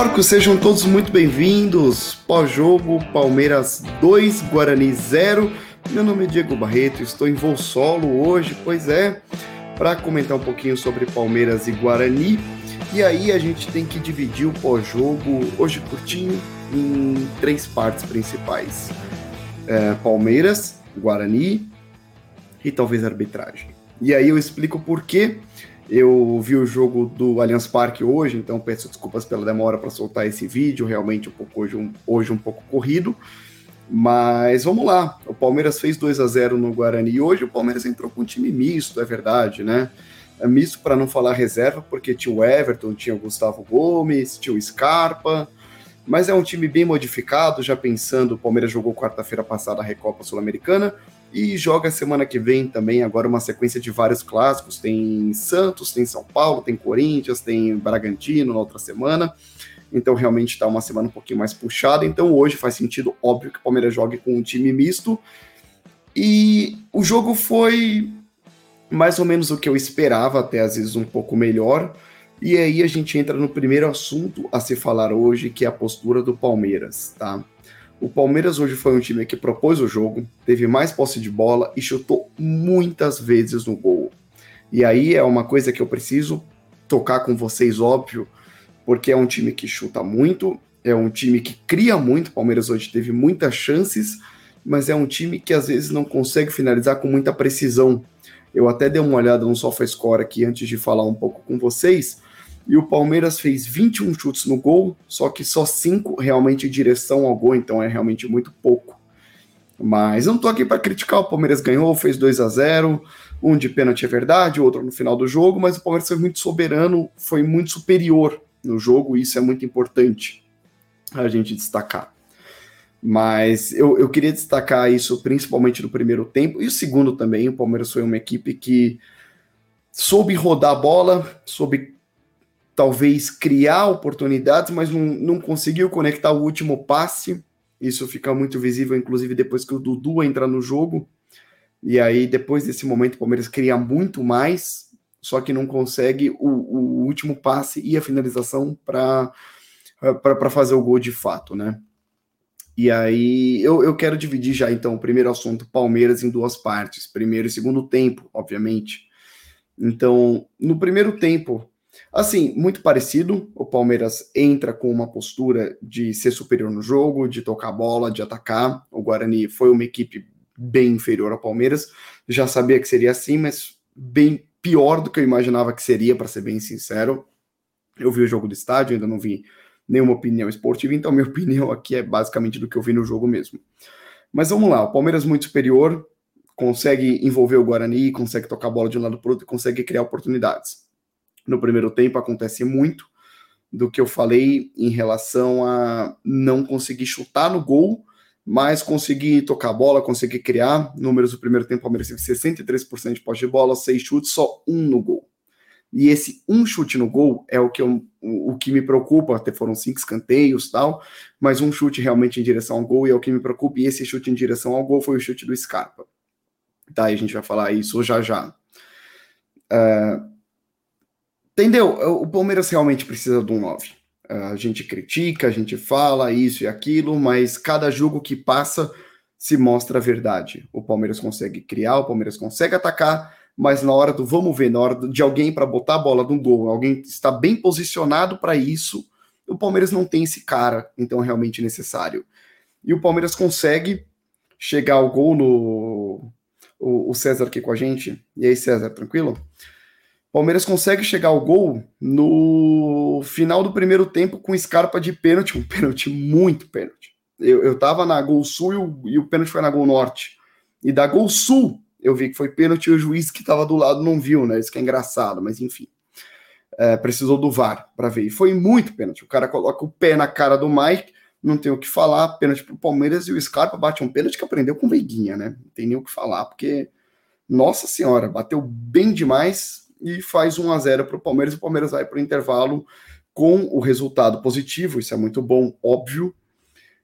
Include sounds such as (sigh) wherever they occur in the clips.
Aeroporcos, sejam todos muito bem-vindos. Pós-jogo, Palmeiras 2, Guarani 0. Meu nome é Diego Barreto, estou em voo solo hoje, pois é, para comentar um pouquinho sobre Palmeiras e Guarani. E aí a gente tem que dividir o pós-jogo, hoje curtinho, em três partes principais: é, Palmeiras, Guarani e talvez arbitragem. E aí eu explico por quê. Eu vi o jogo do Allianz Parque hoje, então peço desculpas pela demora para soltar esse vídeo, realmente um pouco hoje, um, hoje um pouco corrido. Mas vamos lá, o Palmeiras fez 2 a 0 no Guarani e hoje o Palmeiras entrou com um time misto, é verdade, né? É misto para não falar reserva, porque tinha o Everton, tinha o Gustavo Gomes, tinha o Scarpa, mas é um time bem modificado, já pensando, o Palmeiras jogou quarta-feira passada a Recopa Sul-Americana, e joga semana que vem também, agora uma sequência de vários clássicos. Tem Santos, tem São Paulo, tem Corinthians, tem Bragantino na outra semana. Então realmente está uma semana um pouquinho mais puxada. Então hoje faz sentido, óbvio, que o Palmeiras jogue com um time misto. E o jogo foi mais ou menos o que eu esperava, até às vezes um pouco melhor. E aí a gente entra no primeiro assunto a se falar hoje, que é a postura do Palmeiras, tá? O Palmeiras hoje foi um time que propôs o jogo, teve mais posse de bola e chutou muitas vezes no gol. E aí é uma coisa que eu preciso tocar com vocês, óbvio, porque é um time que chuta muito, é um time que cria muito. O Palmeiras hoje teve muitas chances, mas é um time que às vezes não consegue finalizar com muita precisão. Eu até dei uma olhada no SofaScore aqui antes de falar um pouco com vocês e o Palmeiras fez 21 chutes no gol, só que só 5 realmente em direção ao gol, então é realmente muito pouco. Mas eu não tô aqui para criticar, o Palmeiras ganhou, fez 2 a 0 um de pênalti é verdade, outro no final do jogo, mas o Palmeiras foi muito soberano, foi muito superior no jogo, e isso é muito importante a gente destacar. Mas eu, eu queria destacar isso principalmente no primeiro tempo, e o segundo também, o Palmeiras foi uma equipe que soube rodar a bola, soube talvez criar oportunidades, mas não, não conseguiu conectar o último passe. Isso fica muito visível, inclusive, depois que o Dudu entra no jogo. E aí, depois desse momento, o Palmeiras cria muito mais, só que não consegue o, o último passe e a finalização para fazer o gol de fato, né? E aí, eu, eu quero dividir já, então, o primeiro assunto, Palmeiras, em duas partes. Primeiro e segundo tempo, obviamente. Então, no primeiro tempo, Assim, muito parecido, o Palmeiras entra com uma postura de ser superior no jogo, de tocar a bola, de atacar. O Guarani foi uma equipe bem inferior ao Palmeiras, já sabia que seria assim, mas bem pior do que eu imaginava que seria, para ser bem sincero. Eu vi o jogo do estádio, ainda não vi nenhuma opinião esportiva, então minha (laughs) opinião aqui é basicamente do que eu vi no jogo mesmo. Mas vamos lá, o Palmeiras muito superior, consegue envolver o Guarani, consegue tocar a bola de um lado para o outro consegue criar oportunidades no primeiro tempo acontece muito do que eu falei em relação a não conseguir chutar no gol, mas conseguir tocar a bola, conseguir criar. Números do primeiro tempo, o Palmeiras teve 63% de posse de bola, seis chutes, só um no gol. E esse um chute no gol é o que, eu, o que me preocupa, até foram cinco escanteios tal, mas um chute realmente em direção ao gol e é o que me preocupa, e esse chute em direção ao gol foi o chute do Scarpa. Tá, e a gente vai falar isso já já. Uh, Entendeu? O Palmeiras realmente precisa de um 9. A gente critica, a gente fala isso e aquilo, mas cada jogo que passa se mostra a verdade. O Palmeiras consegue criar, o Palmeiras consegue atacar, mas na hora do vamos ver, na hora de alguém para botar a bola no gol, alguém está bem posicionado para isso, o Palmeiras não tem esse cara, então é realmente necessário. E o Palmeiras consegue chegar ao gol no. O César aqui com a gente. E aí, César, tranquilo? Palmeiras consegue chegar ao gol no final do primeiro tempo com Scarpa de pênalti, um pênalti muito pênalti. Eu, eu tava na Gol Sul e o, e o pênalti foi na Gol Norte. E da Gol Sul eu vi que foi pênalti e o juiz que tava do lado não viu, né? Isso que é engraçado, mas enfim. É, precisou do VAR para ver. E foi muito pênalti. O cara coloca o pé na cara do Mike, não tem o que falar, pênalti pro Palmeiras e o Scarpa bate um pênalti que aprendeu com Veiguinha, né? Não tem nem o que falar, porque, nossa senhora, bateu bem demais e faz 1 a 0 para o Palmeiras. O Palmeiras vai para o intervalo com o resultado positivo, isso é muito bom, óbvio,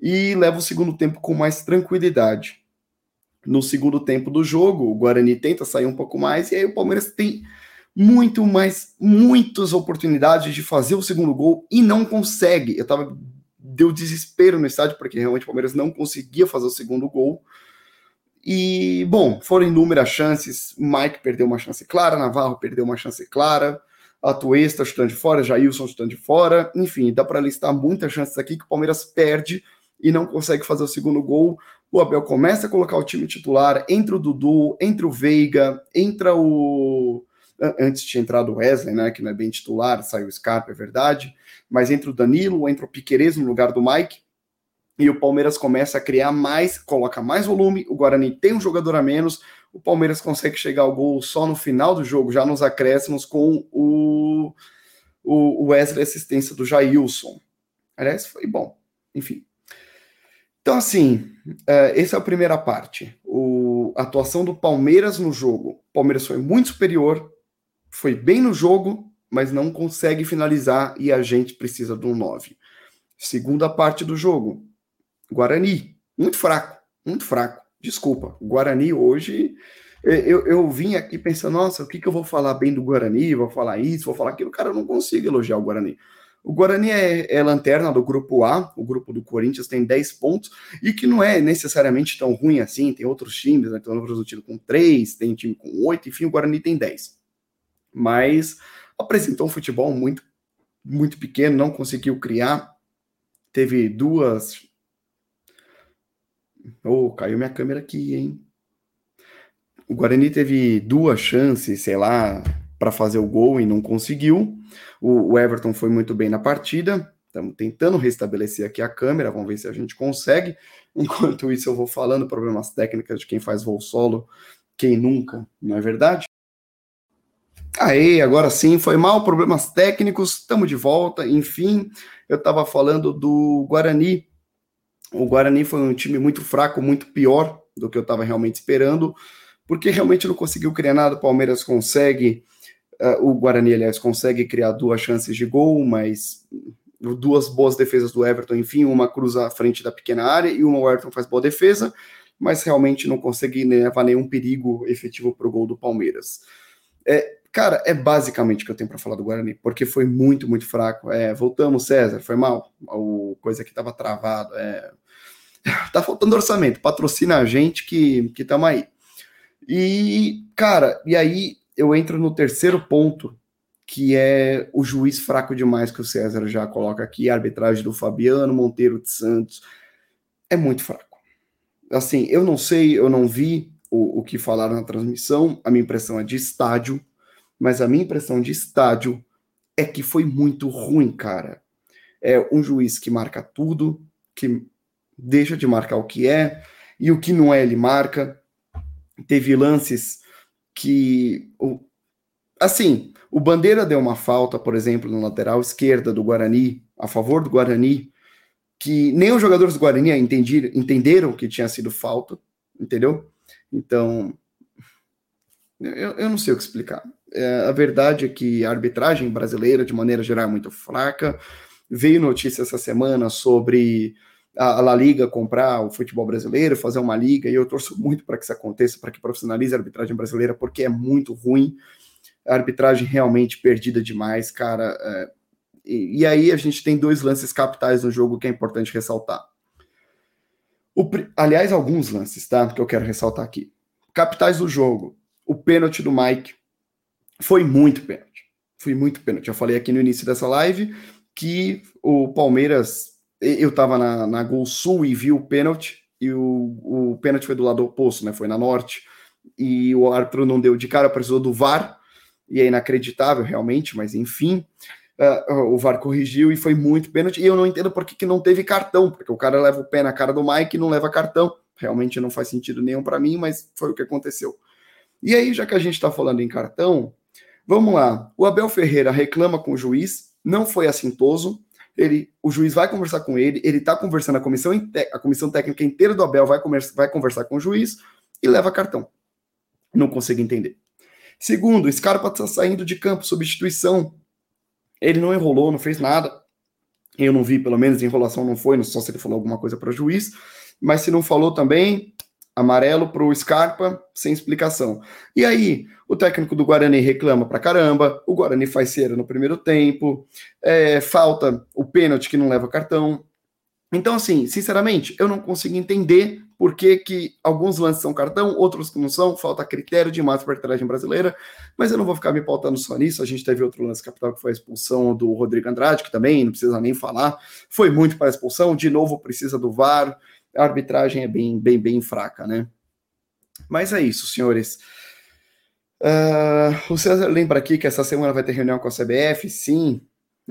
e leva o segundo tempo com mais tranquilidade. No segundo tempo do jogo, o Guarani tenta sair um pouco mais, e aí o Palmeiras tem muito, mas muitas oportunidades de fazer o segundo gol e não consegue. Eu tava deu desespero no estádio porque realmente o Palmeiras não conseguia fazer o segundo gol. E, bom, foram inúmeras chances. Mike perdeu uma chance clara, Navarro perdeu uma chance clara, Atuesta chutando de fora, Jailson chutando de fora. Enfim, dá para listar muitas chances aqui que o Palmeiras perde e não consegue fazer o segundo gol. O Abel começa a colocar o time titular, entra o Dudu, entra o Veiga, entra o. Antes tinha entrado o Wesley, né? Que não é bem titular, saiu o Scarpa, é verdade. Mas entra o Danilo, entra o Piqueires no lugar do Mike e o Palmeiras começa a criar mais, coloca mais volume, o Guarani tem um jogador a menos, o Palmeiras consegue chegar ao gol só no final do jogo, já nos acréscimos, com o, o Wesley assistência do Jailson. Aliás, foi bom, enfim. Então, assim, é, essa é a primeira parte. O, a atuação do Palmeiras no jogo. O Palmeiras foi muito superior, foi bem no jogo, mas não consegue finalizar e a gente precisa de um 9. Segunda parte do jogo. Guarani, muito fraco, muito fraco. Desculpa, Guarani hoje. Eu, eu vim aqui pensando, nossa, o que, que eu vou falar bem do Guarani? Vou falar isso, vou falar aquilo. Cara, eu não consigo elogiar o Guarani. O Guarani é, é, lanterna do grupo A, o grupo do Corinthians tem 10 pontos, e que não é necessariamente tão ruim assim. Tem outros times, né? Tem outros times com 3, tem time com 8, enfim, o Guarani tem 10. Mas apresentou um futebol muito, muito pequeno, não conseguiu criar. Teve duas Oh, caiu minha câmera aqui, hein? O Guarani teve duas chances, sei lá, para fazer o gol e não conseguiu. O, o Everton foi muito bem na partida. Estamos tentando restabelecer aqui a câmera, vamos ver se a gente consegue. (laughs) Enquanto isso, eu vou falando problemas técnicos de quem faz voo solo, quem nunca, não é verdade? Aí, agora sim, foi mal, problemas técnicos, estamos de volta. Enfim, eu estava falando do Guarani o Guarani foi um time muito fraco, muito pior do que eu estava realmente esperando, porque realmente não conseguiu criar nada. O Palmeiras consegue, uh, o Guarani, aliás, consegue criar duas chances de gol, mas duas boas defesas do Everton, enfim, uma cruza à frente da pequena área e uma o Everton faz boa defesa, mas realmente não consegue levar nenhum perigo efetivo para o gol do Palmeiras. É, cara, é basicamente o que eu tenho para falar do Guarani, porque foi muito, muito fraco. É, voltamos, César, foi mal. O coisa que estava travado. É, (laughs) tá faltando orçamento, patrocina a gente que que estamos aí. E, cara, e aí eu entro no terceiro ponto, que é o juiz fraco demais que o César já coloca aqui, a arbitragem do Fabiano Monteiro de Santos é muito fraco. Assim, eu não sei, eu não vi o, o que falaram na transmissão, a minha impressão é de estádio, mas a minha impressão de estádio é que foi muito ruim, cara. É um juiz que marca tudo, que deixa de marcar o que é, e o que não é, ele marca. Teve lances que. Assim, o Bandeira deu uma falta, por exemplo, na lateral esquerda do Guarani, a favor do Guarani, que nem os jogadores do Guarani entenderam, que tinha sido falta, entendeu? Então, eu, eu não sei o que explicar. É, a verdade é que a arbitragem brasileira, de maneira geral, é muito fraca. Veio notícia essa semana sobre a, La Liga comprar o futebol brasileiro, fazer uma liga, e eu torço muito para que isso aconteça, para que profissionalize a arbitragem brasileira, porque é muito ruim, a arbitragem realmente perdida demais, cara. É, e, e, aí a gente tem dois lances capitais no jogo que é importante ressaltar. O, aliás, alguns lances, tá? Que eu quero ressaltar aqui. Capitais do jogo. O pênalti do Mike foi muito pênalti. Foi muito pênalti. Eu falei aqui no início dessa live que o Palmeiras eu estava na, na Gol Sul e vi o pênalti, e o, o pênalti foi do lado oposto, né? Foi na norte. E o árbitro não deu de cara, precisou do VAR, e é inacreditável realmente, mas enfim. Uh, o VAR corrigiu e foi muito pênalti. E eu não entendo por que, que não teve cartão, porque o cara leva o pé na cara do Mike e não leva cartão. Realmente não faz sentido nenhum para mim, mas foi o que aconteceu. E aí, já que a gente está falando em cartão, vamos lá. O Abel Ferreira reclama com o juiz, não foi assintoso, ele, o juiz vai conversar com ele, ele está conversando, a comissão, a comissão técnica inteira do Abel vai, vai conversar com o juiz e leva cartão. Não consigo entender. Segundo, Scarpa está saindo de campo, substituição. Ele não enrolou, não fez nada. Eu não vi, pelo menos, enrolação não foi, só se ele falou alguma coisa para o juiz. Mas se não falou também, Amarelo para o Scarpa, sem explicação. E aí, o técnico do Guarani reclama pra caramba, o Guarani faz cera no primeiro tempo, é, falta o pênalti que não leva cartão. Então, assim, sinceramente, eu não consigo entender por que, que alguns lances são cartão, outros não são, falta critério de massa para arbitragem brasileira, mas eu não vou ficar me pautando só nisso. A gente teve outro lance capital que foi a expulsão do Rodrigo Andrade, que também não precisa nem falar, foi muito para a expulsão, de novo precisa do VAR, a arbitragem é bem, bem, bem fraca, né? Mas é isso, senhores. Uh, o César lembra aqui que essa semana vai ter reunião com a CBF, sim.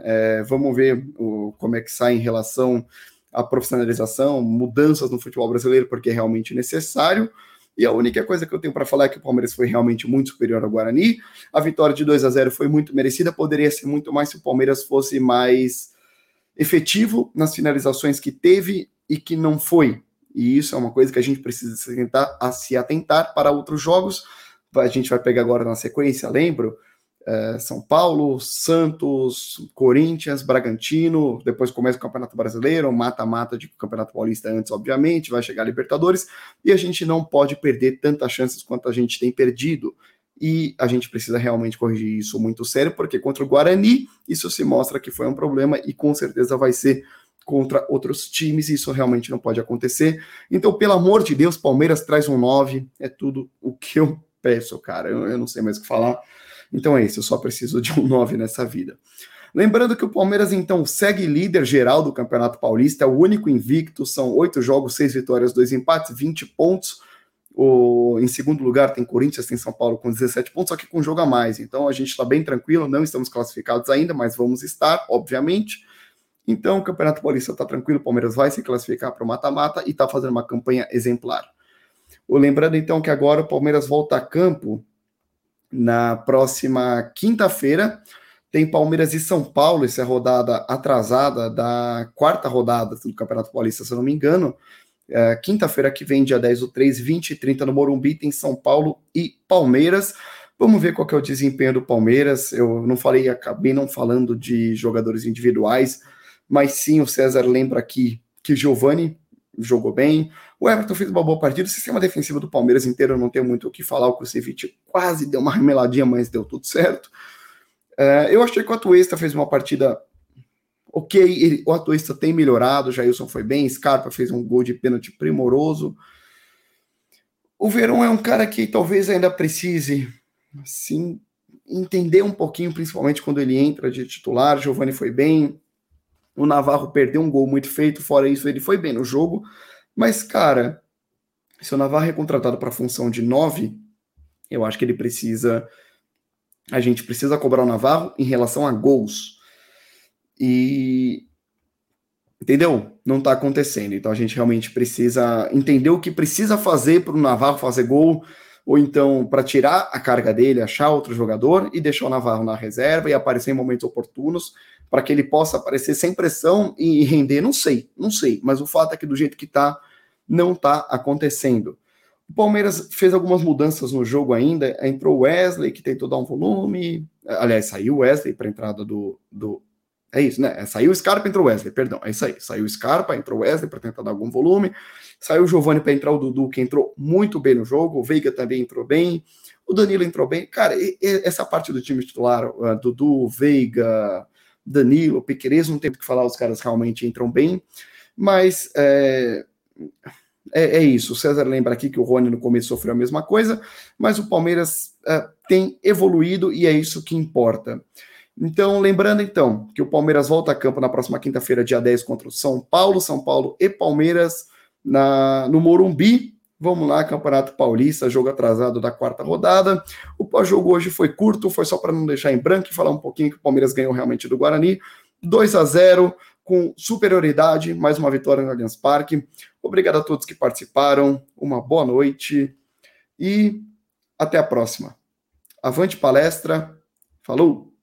É, vamos ver o, como é que sai em relação à profissionalização, mudanças no futebol brasileiro, porque é realmente necessário. E a única coisa que eu tenho para falar é que o Palmeiras foi realmente muito superior ao Guarani. A vitória de 2 a 0 foi muito merecida, poderia ser muito mais se o Palmeiras fosse mais efetivo nas finalizações que teve e que não foi. E isso é uma coisa que a gente precisa se atentar, a se atentar para outros jogos. A gente vai pegar agora na sequência, lembro? É, São Paulo, Santos, Corinthians, Bragantino, depois começa o Campeonato Brasileiro, mata-mata de Campeonato Paulista antes, obviamente, vai chegar a Libertadores, e a gente não pode perder tantas chances quanto a gente tem perdido. E a gente precisa realmente corrigir isso muito sério, porque contra o Guarani, isso se mostra que foi um problema e com certeza vai ser contra outros times, e isso realmente não pode acontecer. Então, pelo amor de Deus, Palmeiras traz um 9, é tudo o que eu peço, cara. Eu, eu não sei mais o que falar. Então é isso, eu só preciso de um (laughs) 9 nessa vida. Lembrando que o Palmeiras, então, segue líder geral do Campeonato Paulista, é o único invicto, são oito jogos, seis vitórias, dois empates, 20 pontos. O, em segundo lugar tem Corinthians, tem São Paulo com 17 pontos, só que com um jogo a mais. Então a gente está bem tranquilo, não estamos classificados ainda, mas vamos estar, obviamente. Então, o Campeonato Paulista está tranquilo, o Palmeiras vai se classificar para o mata-mata e está fazendo uma campanha exemplar. Lembrando então que agora o Palmeiras volta a campo na próxima quinta-feira. Tem Palmeiras e São Paulo, essa é a rodada atrasada da quarta rodada do Campeonato Paulista, se eu não me engano. É, quinta-feira que vem, dia 10 do 3, 20 e 30 no Morumbi, tem São Paulo e Palmeiras. Vamos ver qual é o desempenho do Palmeiras. Eu não falei, acabei não falando de jogadores individuais mas sim o César lembra aqui que Giovani jogou bem, o Everton fez uma boa partida, o sistema defensivo do Palmeiras inteiro não tenho muito o que falar, o Kusevich quase deu uma remeladinha, mas deu tudo certo. Uh, eu achei que o Atuesta fez uma partida ok, ele, o Atuesta tem melhorado, Jailson foi bem, Scarpa fez um gol de pênalti primoroso. O Verão é um cara que talvez ainda precise, assim, entender um pouquinho, principalmente quando ele entra de titular. Giovani foi bem, o Navarro perdeu um gol muito feito, fora isso, ele foi bem no jogo. Mas, cara, se o Navarro é contratado para a função de 9, eu acho que ele precisa. A gente precisa cobrar o Navarro em relação a gols. E. Entendeu? Não está acontecendo. Então a gente realmente precisa entender o que precisa fazer para o Navarro fazer gol ou então para tirar a carga dele, achar outro jogador e deixar o Navarro na reserva e aparecer em momentos oportunos para que ele possa aparecer sem pressão e render, não sei, não sei, mas o fato é que do jeito que tá, não tá acontecendo. O Palmeiras fez algumas mudanças no jogo ainda, entrou o Wesley, que tentou dar um volume, aliás, saiu o Wesley para a entrada do, do, é isso, né? Saiu o Scarpa, entrou o Wesley, perdão, é isso aí. Saiu o Scarpa, entrou o Wesley para tentar dar algum volume. Saiu o Giovani para entrar o Dudu, que entrou muito bem no jogo. O Veiga também entrou bem. O Danilo entrou bem. Cara, e, e, essa parte do time titular, uh, Dudu, Veiga, Danilo, Piqueires, não tem o que falar, os caras realmente entram bem. Mas é, é, é, isso. O César lembra aqui que o Rony no começo sofreu a mesma coisa, mas o Palmeiras uh, tem evoluído e é isso que importa. Então, lembrando então que o Palmeiras volta a campo na próxima quinta-feira, dia 10, contra o São Paulo, São Paulo e Palmeiras na, no Morumbi. Vamos lá, Campeonato Paulista, jogo atrasado da quarta rodada. O pós-jogo hoje foi curto, foi só para não deixar em branco e falar um pouquinho que o Palmeiras ganhou realmente do Guarani. 2 a 0 com superioridade, mais uma vitória no Allianz Parque. Obrigado a todos que participaram, uma boa noite e até a próxima. Avante palestra, falou!